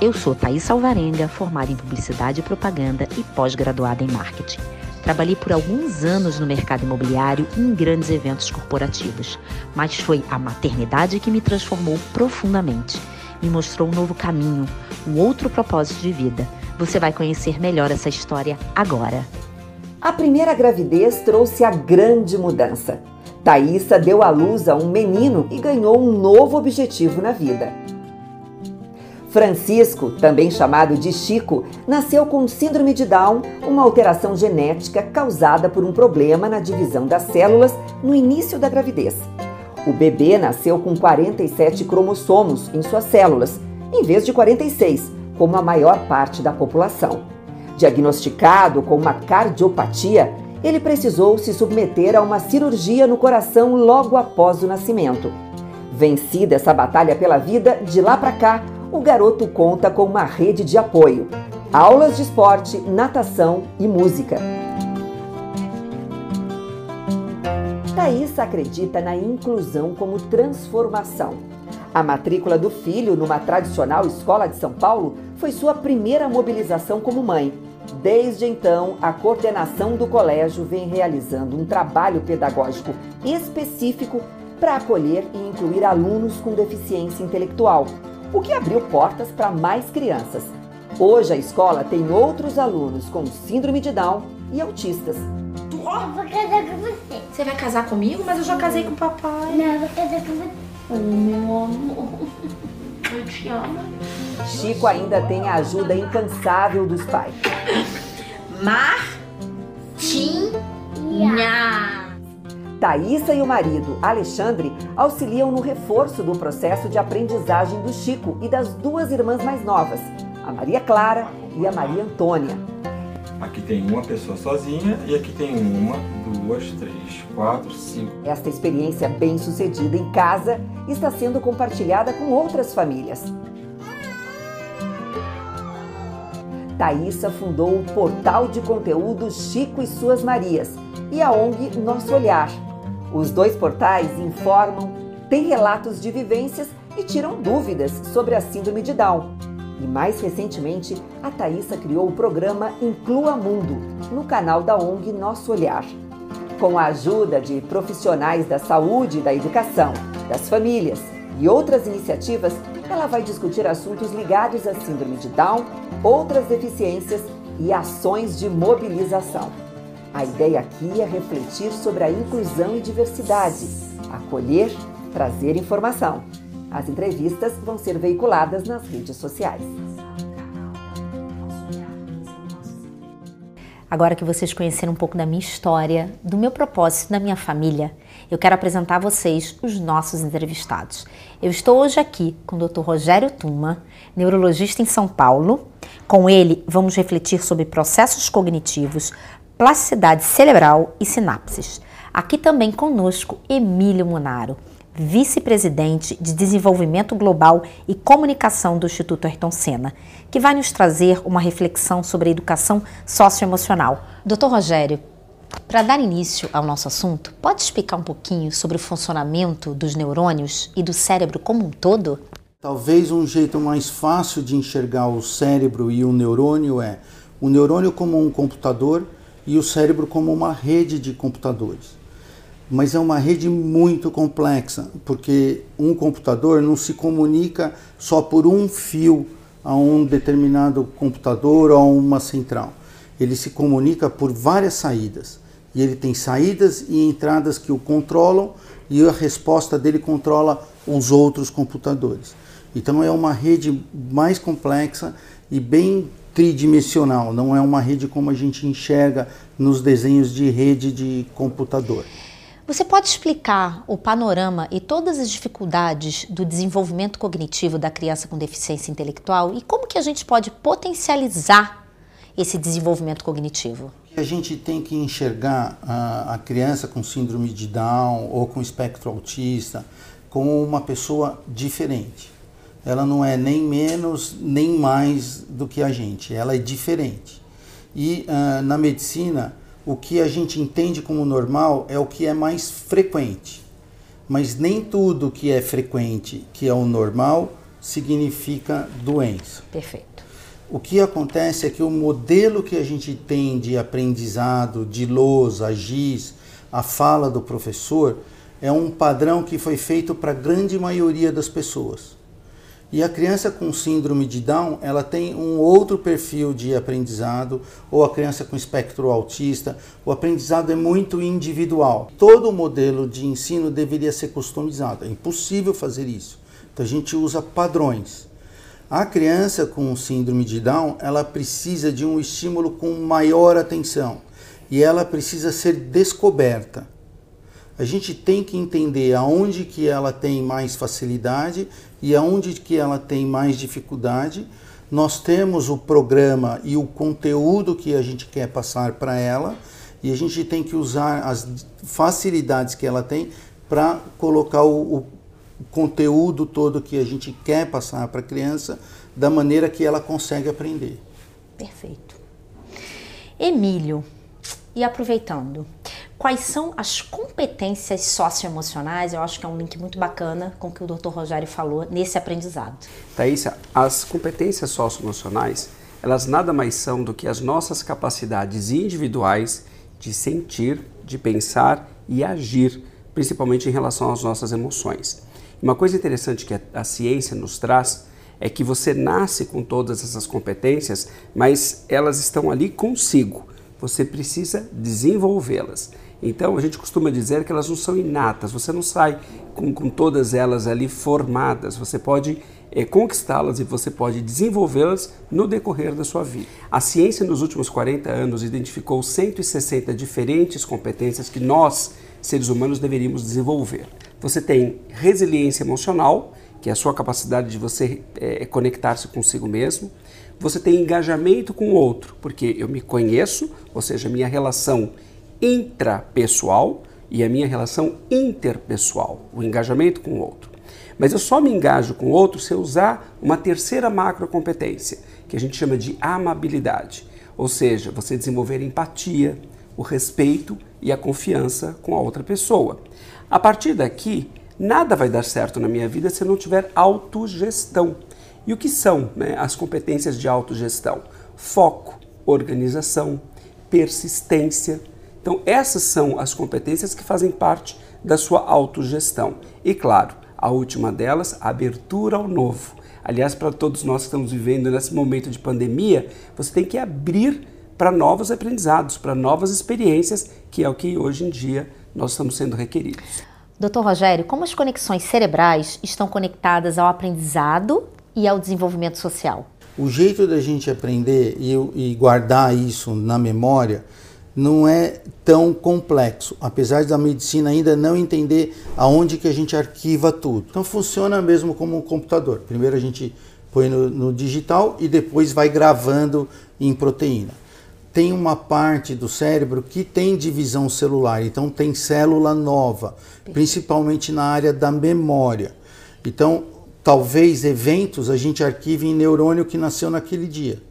Eu sou Thaís Alvarenga, formada em Publicidade e Propaganda e pós-graduada em Marketing. Trabalhei por alguns anos no mercado imobiliário e em grandes eventos corporativos, mas foi a maternidade que me transformou profundamente. Me mostrou um novo caminho, um outro propósito de vida. Você vai conhecer melhor essa história agora. A primeira gravidez trouxe a grande mudança. Thaisa deu à luz a um menino e ganhou um novo objetivo na vida. Francisco, também chamado de Chico, nasceu com síndrome de Down, uma alteração genética causada por um problema na divisão das células no início da gravidez. O bebê nasceu com 47 cromossomos em suas células, em vez de 46, como a maior parte da população. Diagnosticado com uma cardiopatia, ele precisou se submeter a uma cirurgia no coração logo após o nascimento. Vencida essa batalha pela vida, de lá para cá, o garoto conta com uma rede de apoio, aulas de esporte, natação e música. Thaís acredita na inclusão como transformação. A matrícula do filho numa tradicional escola de São Paulo foi sua primeira mobilização como mãe. Desde então, a coordenação do colégio vem realizando um trabalho pedagógico específico para acolher e incluir alunos com deficiência intelectual, o que abriu portas para mais crianças. Hoje a escola tem outros alunos com síndrome de Down e autistas. Eu vou casar com você. Você vai casar comigo? Mas eu já casei com o papai. Não, eu vou casar com você. Oh, meu amor. Eu te amo. Chico ainda tem a ajuda incansável dos pais. Martinha. Thaísa e o marido, Alexandre, auxiliam no reforço do processo de aprendizagem do Chico e das duas irmãs mais novas, a Maria Clara e a Maria Antônia. Aqui tem uma pessoa sozinha e aqui tem uma, duas, três, quatro, cinco. Esta experiência bem-sucedida em casa está sendo compartilhada com outras famílias. Thaísa fundou o portal de conteúdo Chico e Suas Marias e a ONG Nosso Olhar. Os dois portais informam, têm relatos de vivências e tiram dúvidas sobre a síndrome de Down. E mais recentemente, a Thaísa criou o programa Inclua Mundo, no canal da ONG Nosso Olhar. Com a ajuda de profissionais da saúde da educação, das famílias e outras iniciativas, ela vai discutir assuntos ligados à síndrome de Down, outras deficiências e ações de mobilização. A ideia aqui é refletir sobre a inclusão e diversidade, acolher, trazer informação. As entrevistas vão ser veiculadas nas redes sociais. Agora que vocês conheceram um pouco da minha história, do meu propósito, da minha família, eu quero apresentar a vocês os nossos entrevistados. Eu estou hoje aqui com o Dr. Rogério Tuma, neurologista em São Paulo. Com ele, vamos refletir sobre processos cognitivos, plasticidade cerebral e sinapses. Aqui também conosco Emílio Munaro, vice-presidente de Desenvolvimento Global e Comunicação do Instituto Ayrton Senna, que vai nos trazer uma reflexão sobre a educação socioemocional. Doutor Rogério, para dar início ao nosso assunto, pode explicar um pouquinho sobre o funcionamento dos neurônios e do cérebro como um todo? Talvez um jeito mais fácil de enxergar o cérebro e o neurônio é o neurônio como um computador e o cérebro como uma rede de computadores. Mas é uma rede muito complexa, porque um computador não se comunica só por um fio a um determinado computador ou a uma central. Ele se comunica por várias saídas. E ele tem saídas e entradas que o controlam e a resposta dele controla os outros computadores. Então é uma rede mais complexa e bem tridimensional, não é uma rede como a gente enxerga nos desenhos de rede de computador. Você pode explicar o panorama e todas as dificuldades do desenvolvimento cognitivo da criança com deficiência intelectual e como que a gente pode potencializar esse desenvolvimento cognitivo? A gente tem que enxergar a, a criança com síndrome de Down ou com espectro autista como uma pessoa diferente ela não é nem menos nem mais do que a gente, ela é diferente. E uh, na medicina, o que a gente entende como normal é o que é mais frequente. Mas nem tudo que é frequente, que é o normal, significa doença. Perfeito. O que acontece é que o modelo que a gente tem de aprendizado, de lousa, giz, a fala do professor, é um padrão que foi feito para a grande maioria das pessoas. E a criança com síndrome de Down, ela tem um outro perfil de aprendizado, ou a criança com espectro autista, o aprendizado é muito individual. Todo modelo de ensino deveria ser customizado, é impossível fazer isso. Então a gente usa padrões. A criança com síndrome de Down, ela precisa de um estímulo com maior atenção e ela precisa ser descoberta a gente tem que entender aonde que ela tem mais facilidade e aonde que ela tem mais dificuldade. Nós temos o programa e o conteúdo que a gente quer passar para ela e a gente tem que usar as facilidades que ela tem para colocar o, o, conteúdo todo que a gente quer passar para a criança da maneira que ela consegue aprender. Perfeito. Emílio, e aproveitando, quais são as competências socioemocionais? Eu acho que é um link muito bacana com o que o Dr. Rogério falou nesse aprendizado. Thaísa, as competências socioemocionais, elas nada mais são do que as nossas capacidades individuais de sentir, de pensar e agir, principalmente em relação às nossas emoções. Uma coisa interessante que a, ciência nos traz é que você nasce com todas essas competências, mas elas estão ali consigo. Você precisa desenvolvê-las. Então a gente costuma dizer que elas não são inatas, você não sai com, com todas elas ali formadas, você pode é, conquistá-las e você pode desenvolvê-las no decorrer da sua vida. A ciência nos últimos 40 anos identificou 160 diferentes competências que nós, seres humanos, deveríamos desenvolver. Você tem resiliência emocional, que é a sua capacidade de você é, conectar-se consigo mesmo. Você tem engajamento com o outro, porque eu me conheço, ou seja, minha relação intrapessoal e a minha relação interpessoal, o engajamento com o outro. Mas eu só me engajo com o outro se eu usar uma terceira macrocompetência, que a gente chama de amabilidade, ou seja, você desenvolver empatia, o respeito e a confiança com a outra pessoa. A partir daqui, nada vai dar certo na minha vida se eu não tiver autogestão. E o que são né, as competências de autogestão? Foco, organização, persistência, então, essas são as competências que fazem parte da sua autogestão. E claro, a última delas, a abertura ao novo. Aliás, para todos nós que estamos vivendo nesse momento de pandemia, você tem que abrir para novos aprendizados, para novas experiências, que é o que hoje em dia nós estamos sendo requeridos. Doutor Rogério, como as conexões cerebrais estão conectadas ao aprendizado e ao desenvolvimento social? O jeito da gente aprender e, e guardar isso na memória não é tão complexo, apesar da medicina ainda não entender aonde que a gente arquiva tudo. Então funciona mesmo como um computador. Primeiro a gente põe no, no digital e depois vai gravando em proteína. Tem uma parte do cérebro que tem divisão celular, então tem célula nova, principalmente na área da memória. Então, talvez eventos a gente arquive em neurônio que nasceu naquele dia.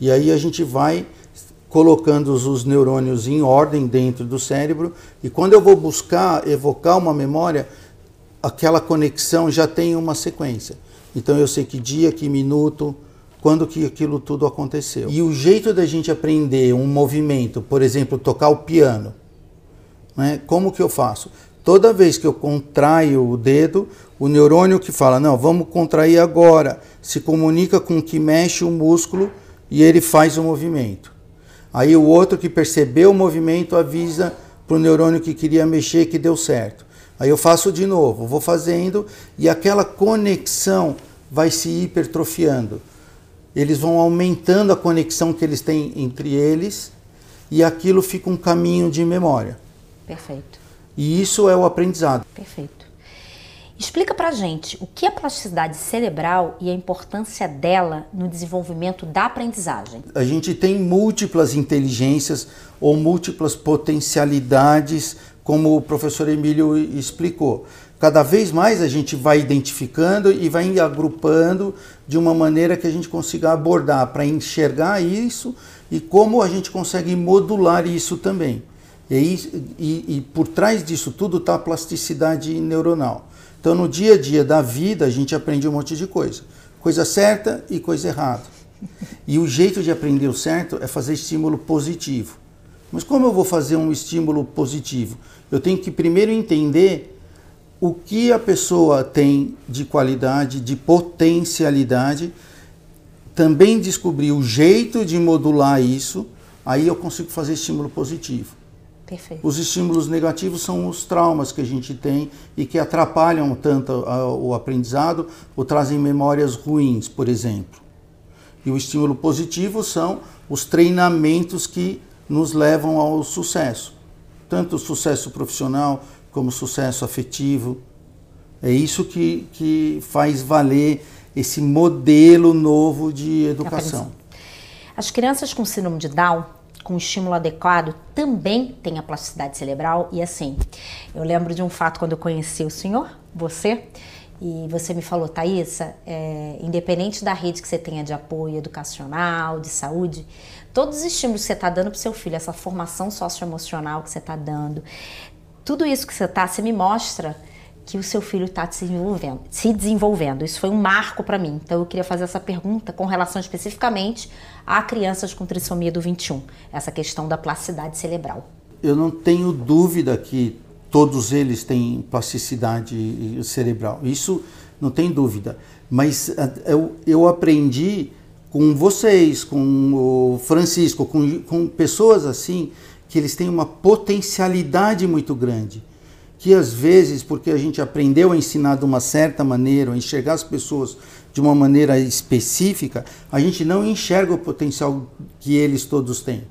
E aí a gente vai colocando os neurônios em ordem dentro do cérebro e quando eu vou buscar evocar uma memória, aquela conexão já tem uma sequência. Então eu sei que dia, que minuto, quando que aquilo tudo aconteceu. E o jeito da gente aprender um movimento, por exemplo, tocar o piano, né? como que eu faço? Toda vez que eu contraio o dedo, o neurônio que fala, não, vamos contrair agora, se comunica com o que mexe o músculo e ele faz o movimento. Aí o outro que percebeu o movimento avisa para o neurônio que queria mexer que deu certo. Aí eu faço de novo, vou fazendo e aquela conexão vai se hipertrofiando. Eles vão aumentando a conexão que eles têm entre eles e aquilo fica um caminho de memória. Perfeito. E isso é o aprendizado. Perfeito. Explica pra gente o que é plasticidade cerebral e a importância dela no desenvolvimento da aprendizagem. A gente tem múltiplas inteligências ou múltiplas potencialidades, como o professor Emílio explicou. Cada vez mais a gente vai identificando e vai agrupando de uma maneira que a gente consiga abordar para enxergar isso e como a gente consegue modular isso também. E, e, e por trás disso tudo está a plasticidade neuronal. Então, no dia a dia da vida, a gente aprende um monte de coisa. Coisa certa e coisa errada. E o jeito de aprender o certo é fazer estímulo positivo. Mas como eu vou fazer um estímulo positivo? Eu tenho que primeiro entender o que a pessoa tem de qualidade, de potencialidade, também descobrir o jeito de modular isso, aí eu consigo fazer estímulo positivo. Perfeito. Os estímulos negativos são os traumas que a gente tem e que atrapalham tanto o aprendizado ou trazem memórias ruins, por exemplo. E o estímulo positivo são os treinamentos que nos levam ao sucesso, tanto o sucesso profissional como o sucesso afetivo. É isso que, que faz valer esse modelo novo de educação. As crianças com síndrome de Down com estímulo adequado também tem a plasticidade cerebral. E assim, eu lembro de um fato quando eu conheci o senhor, você, e você me falou, Thaisa, é, independente da rede que você tenha de apoio educacional, de saúde, todos os estímulos que você está dando para o seu filho, essa formação socioemocional que você está dando, tudo isso que você está, você me mostra que o seu filho está se desenvolvendo, se desenvolvendo. Isso foi um marco para mim. Então eu queria fazer essa pergunta com relação especificamente a crianças com trissomia do 21, essa questão da plasticidade cerebral. Eu não tenho dúvida que todos eles têm plasticidade cerebral. Isso não tem dúvida. Mas eh, eu, eu aprendi com vocês, com o Francisco, com, com pessoas assim, que eles têm uma potencialidade muito grande que às vezes, porque a gente aprendeu a ensinar de uma certa maneira, a enxergar as pessoas de uma maneira específica, a gente não enxerga o potencial que eles todos têm.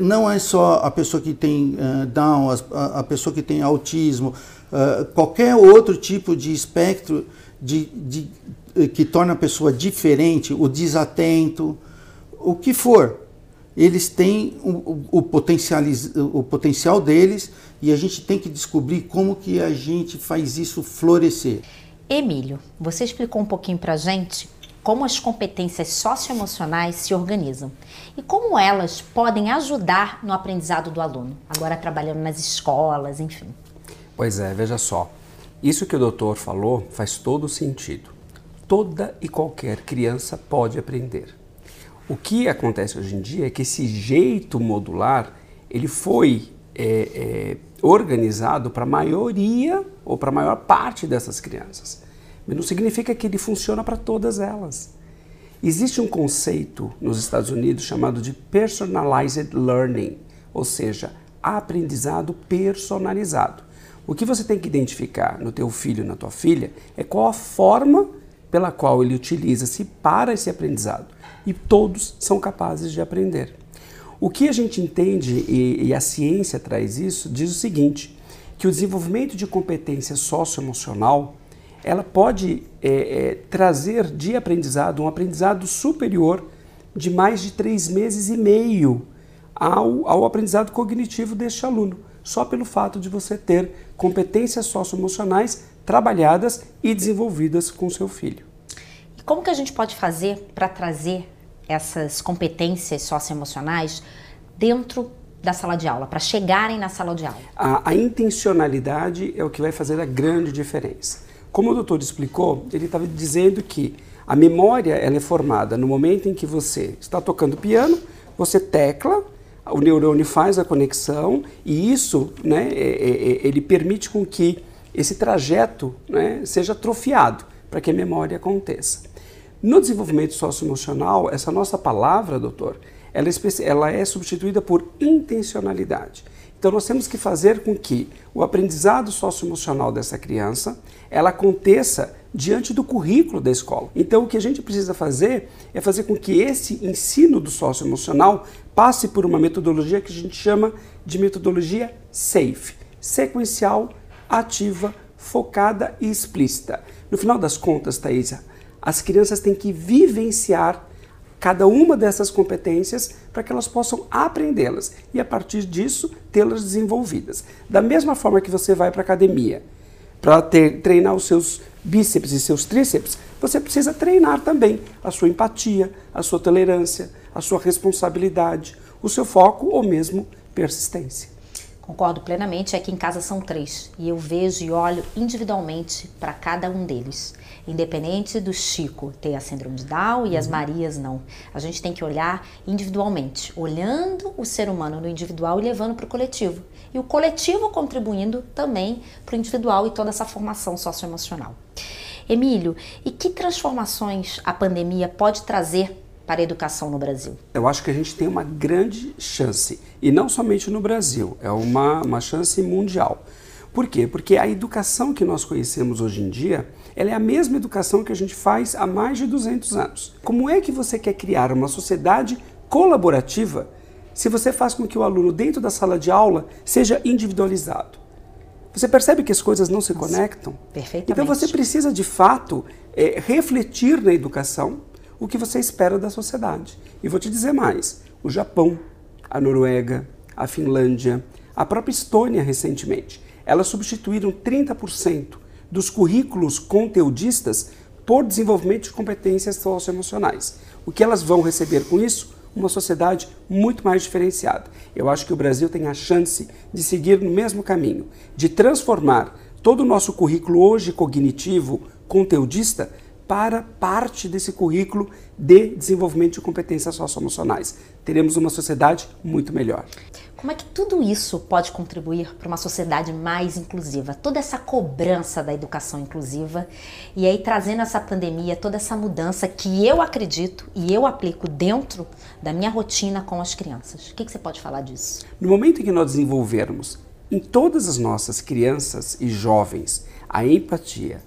Não é só a pessoa que tem uh, Down, a, a, pessoa que tem autismo, uh, qualquer outro tipo de espectro de, de, uh, que torna a pessoa diferente, o desatento, o que for. Eles têm o, o, o, o potencial deles e a gente tem que descobrir como que a gente faz isso florescer. Emílio, você explicou um pouquinho para a gente como as competências socioemocionais se organizam e como elas podem ajudar no aprendizado do aluno, agora trabalhando nas escolas, enfim. Pois é, veja só. Isso que o doutor falou faz todo sentido. Toda e qualquer criança pode aprender. O que acontece hoje em dia é que esse jeito modular ele foi é, é, organizado para a maioria ou para a maior parte dessas crianças. Mas não significa que ele funciona para todas elas. Existe um conceito nos Estados Unidos chamado de personalized learning, ou seja, aprendizado personalizado. O que você tem que identificar no teu filho, na tua filha, é qual a forma pela qual ele utiliza-se para esse aprendizado. E todos são capazes de aprender. O que a gente entende, e, e a ciência traz isso, diz o seguinte, que o desenvolvimento de competência socioemocional ela pode é, é, trazer de aprendizado um aprendizado superior de mais de três meses e meio ao, ao aprendizado cognitivo deste aluno, só pelo fato de você ter competências socioemocionais trabalhadas e desenvolvidas com seu filho. E como que a gente pode fazer para trazer essas competências socioemocionais dentro da sala de aula, para chegarem na sala de aula? A, a, intencionalidade é o que vai fazer a grande diferença. Como o doutor explicou, ele estava dizendo que a memória ela é formada no momento em que você está tocando piano, você tecla, o neurônio faz a conexão e isso, né, é, é, é ele permite com que esse trajeto né, seja atrofiado para que a memória aconteça. No desenvolvimento socioemocional, essa nossa palavra, doutor, ela é, ela é substituída por intencionalidade. Então nós temos que fazer com que o aprendizado socioemocional dessa criança ela aconteça diante do currículo da escola. Então o que a gente precisa fazer é fazer com que esse ensino do socioemocional passe por uma metodologia que a gente chama de metodologia SAFE, sequencial, ativa, focada e explícita. No final das contas, Thaisa, as crianças têm que vivenciar cada uma dessas competências para que elas possam aprendê-las e a partir disso tê-las desenvolvidas. Da mesma forma que você vai para a academia para treinar os seus bíceps e seus tríceps, você precisa treinar também a sua empatia, a sua tolerância, a sua responsabilidade, o seu foco ou mesmo persistência. Concordo plenamente, aqui em casa são três e eu vejo e olho individualmente para cada um deles. Independente do Chico ter a síndrome de Down e as Marias não. A gente tem que olhar individualmente, olhando o ser humano no individual e levando para o coletivo. E o coletivo contribuindo também para o individual e toda essa formação socioemocional. Emílio, e que transformações a pandemia pode trazer para a educação no Brasil? Eu acho que a gente tem uma grande chance, e não somente no Brasil, é uma, uma chance mundial. Por quê? Porque a educação que nós conhecemos hoje em dia, ela é a mesma educação que a gente faz há mais de 200 anos. Como é que você quer criar uma sociedade colaborativa se você faz com que o aluno dentro da sala de aula seja individualizado? Você percebe que as coisas não se conectam? Perfeitamente. Então você precisa de fato é, refletir na educação o que você espera da sociedade. E vou te dizer mais: o Japão, a Noruega, a Finlândia, a própria Estônia recentemente, elas substituíram 30% dos currículos conteudistas por desenvolvimento de competências socioemocionais. O que elas vão receber com isso? Uma sociedade muito mais diferenciada. Eu acho que o Brasil tem a chance de seguir no mesmo caminho, de transformar todo o nosso currículo hoje cognitivo, conteudista, para parte desse currículo de desenvolvimento de competências socioemocionais. Teremos uma sociedade muito melhor. Como é que tudo isso pode contribuir para uma sociedade mais inclusiva? Toda essa cobrança da educação inclusiva e aí trazendo essa pandemia, toda essa mudança que eu acredito e eu aplico dentro da minha rotina com as crianças. O que, que você pode falar disso? No momento em que nós desenvolvermos em todas as nossas crianças e jovens a empatia,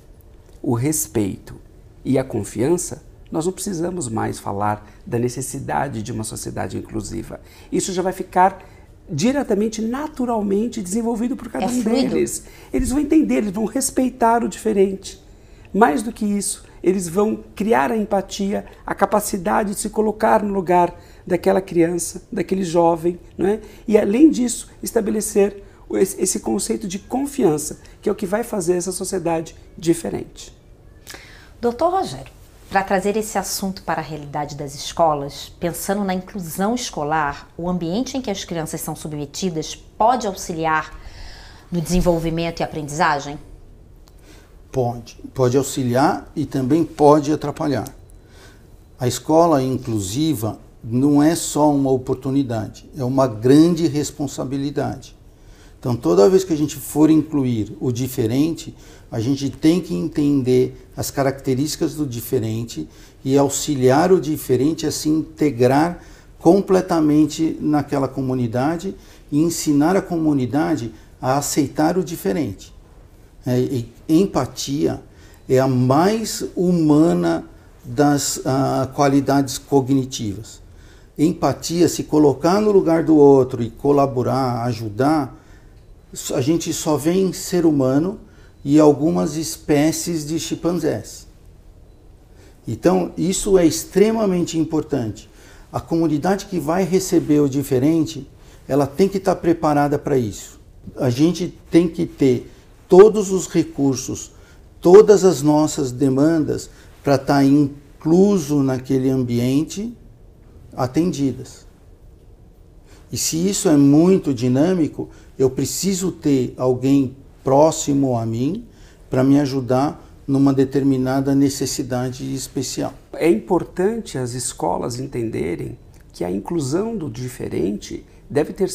o respeito e a confiança, nós não precisamos mais falar da necessidade de uma sociedade inclusiva. Isso já vai ficar diretamente, naturalmente desenvolvido por cada É um fluido. deles. Eles vão entender, eles vão respeitar o diferente. Mais do que isso, eles vão criar a empatia, a capacidade de se colocar no lugar daquela criança, daquele jovem, não é? E além disso, estabelecer esse esse conceito de confiança, que é o que vai fazer essa sociedade diferente. Doutor Rogério, para trazer esse assunto para a realidade das escolas, pensando na inclusão escolar, o ambiente em que as crianças são submetidas pode auxiliar no desenvolvimento e aprendizagem? Pode. Pode auxiliar e também pode atrapalhar. A escola inclusiva não é só uma oportunidade, é uma grande responsabilidade. Então, toda vez que a gente for incluir o diferente, a gente tem que entender as características do diferente e auxiliar o diferente a se integrar completamente naquela comunidade e ensinar a comunidade a aceitar o diferente. É, empatia é a mais humana das ah, qualidades cognitivas. Empatia, se colocar no lugar do outro e colaborar, ajudar, a gente só vê em ser humano e algumas espécies de chimpanzés. Então, isso é extremamente importante. A comunidade que vai receber o diferente, ela tem que estar preparada para isso. A gente tem que ter todos os recursos, todas as nossas demandas para estar incluso naquele ambiente atendidas. E se isso é muito dinâmico, eu preciso ter alguém próximo a mim para me ajudar numa determinada necessidade especial. É importante as escolas entenderem que a inclusão do diferente deve, ter,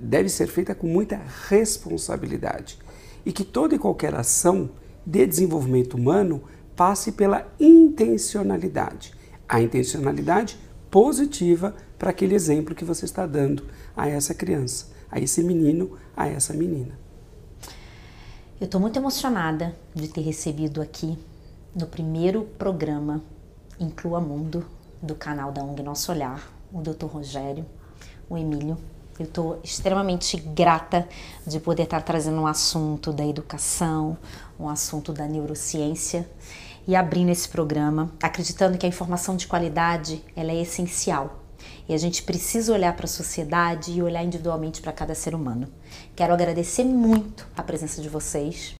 deve ser feita com muita responsabilidade e que toda e qualquer ação de desenvolvimento humano passe pela intencionalidade. A intencionalidade positiva para aquele exemplo que você está dando a essa criança, a esse menino, a essa menina. Eu estou muito emocionada de ter recebido aqui no primeiro programa Inclua Mundo do canal da ONG Nosso Olhar, o Dr. Rogério, o Emílio. Eu estou extremamente grata de poder estar trazendo um assunto da educação, um assunto da neurociência e abrindo esse programa, acreditando que a informação de qualidade ela é essencial e a gente precisa olhar para a sociedade e olhar individualmente para cada ser humano. Quero agradecer muito a presença de vocês